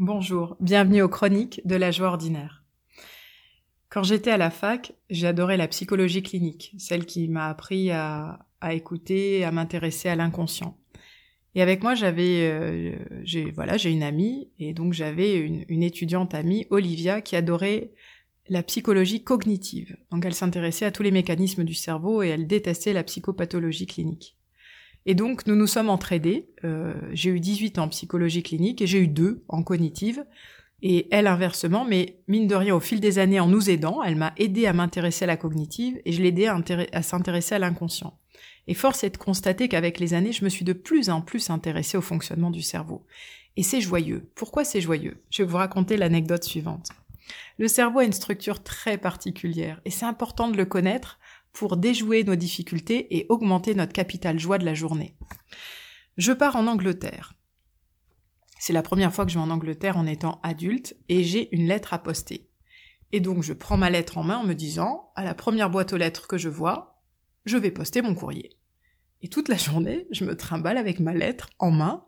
Bonjour, bienvenue aux chroniques de la joie ordinaire. Quand j'étais à la fac, j'adorais la psychologie clinique, celle qui m'a appris à, écouter, à m'intéresser à l'inconscient. Et avec moi, j'avais, euh, j'ai, voilà, j'ai une amie, et donc j'avais une, une, étudiante amie, Olivia, qui adorait la psychologie cognitive. Donc elle s'intéressait à tous les mécanismes du cerveau et elle détestait la psychopathologie clinique. Et donc, nous nous sommes entraidés. Euh, j'ai eu 18 ans en psychologie clinique et j'ai eu 2 en cognitive. Et elle inversement, mais mine de rien, au fil des années, en nous aidant, elle m'a aidé à m'intéresser à la cognitive et je l'ai aidé à, à s'intéresser à l'inconscient. Et force est de constater qu'avec les années, je me suis de plus en plus intéressée au fonctionnement du cerveau. Et c'est joyeux. Pourquoi c'est joyeux? Je vais vous raconter l'anecdote suivante. Le cerveau a une structure très particulière et c'est important de le connaître pour déjouer nos difficultés et augmenter notre capital joie de la journée. Je pars en Angleterre. C'est la première fois que je vais en Angleterre en étant adulte et j'ai une lettre à poster. Et donc je prends ma lettre en main en me disant, à la première boîte aux lettres que je vois, je vais poster mon courrier. Et toute la journée, je me trimballe avec ma lettre en main.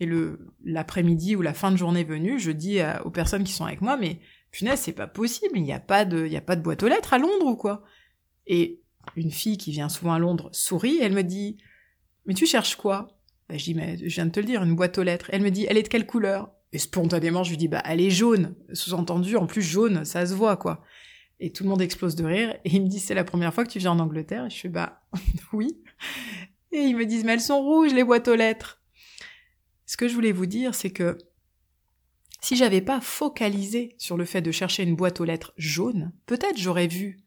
Et le l'après-midi ou la fin de journée venue, je dis aux personnes qui sont avec moi, mais punaise, c'est pas possible, il n'y a de, a pas de boîte aux lettres à Londres ou quoi? Et une fille qui vient souvent à Londres sourit, elle me dit Mais tu cherches quoi? Bah, Je dis Mais je viens de te le dire, une boîte aux lettres. Elle me dit Elle est de quelle couleur? Et spontanément, je lui dis Bah, elle est jaune. Sous-entendu, en plus jaune, ça se voit, quoi. Et tout le monde explose de rire. Et il me dit C'est la première fois que tu viens en Angleterre? Et je fais Bah, oui. Et ils me disent Mais elles sont rouges, les boîtes aux lettres. Ce que je voulais vous dire, c'est que si j'avais pas focalisé sur le fait de chercher une boîte aux lettres jaune, peut-être j'aurais vu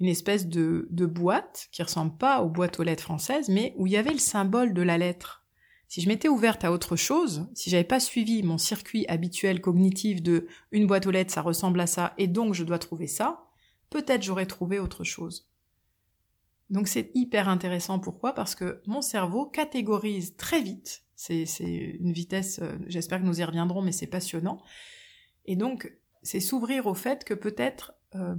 une espèce de, de boîte qui ressemble pas aux boîtes aux lettres françaises, mais où il y avait le symbole de la lettre. Si je m'étais ouverte à autre chose, si j'avais pas suivi mon circuit habituel cognitif de une boîte aux lettres ça ressemble à ça et donc je dois trouver ça, peut-être j'aurais trouvé autre chose. Donc c'est hyper intéressant. Pourquoi? Parce que mon cerveau catégorise très vite. C'est une vitesse, euh, j'espère que nous y reviendrons, mais c'est passionnant. Et donc c'est s'ouvrir au fait que peut-être euh,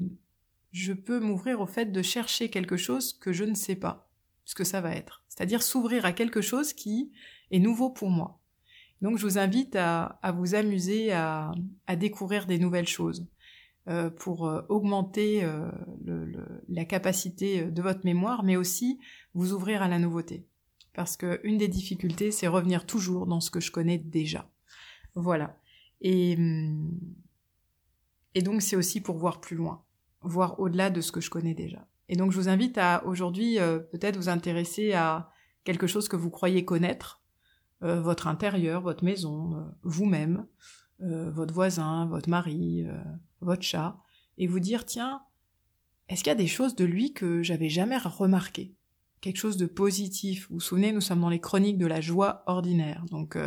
je peux m'ouvrir au fait de chercher quelque chose que je ne sais pas ce que ça va être. C'est-à-dire s'ouvrir à quelque chose qui est nouveau pour moi. Donc je vous invite à, vous amuser à, découvrir des nouvelles choses euh, pour euh, augmenter euh, la capacité de votre mémoire, mais aussi vous ouvrir à la nouveauté. Parce que une des difficultés, c'est revenir toujours dans ce que je connais déjà. Voilà. Et, hum, et donc c'est aussi pour voir plus loin voir au-delà de ce que je connais déjà. Et donc je vous invite à aujourd'hui euh, peut-être vous intéresser à quelque chose que vous croyez connaître, euh, votre intérieur, votre maison, euh, vous-même, votre voisin, votre mari, votre chat, et vous dire tiens, est-ce qu'il y a des choses de lui que j'avais jamais remarquées? Quelque chose de positif. Vous vous souvenez, nous sommes dans les chroniques de la joie ordinaire. Donc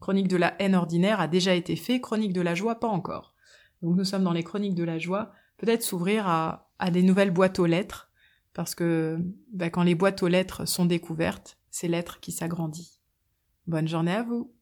chronique de la haine ordinaire a déjà été fait, chronique de la joie pas encore. Donc nous sommes dans les chroniques de la joie peut-être s'ouvrir à, des nouvelles boîtes aux lettres, parce que bah, quand les boîtes aux lettres sont découvertes, c'est l'être qui s'agrandit. Bonne journée à vous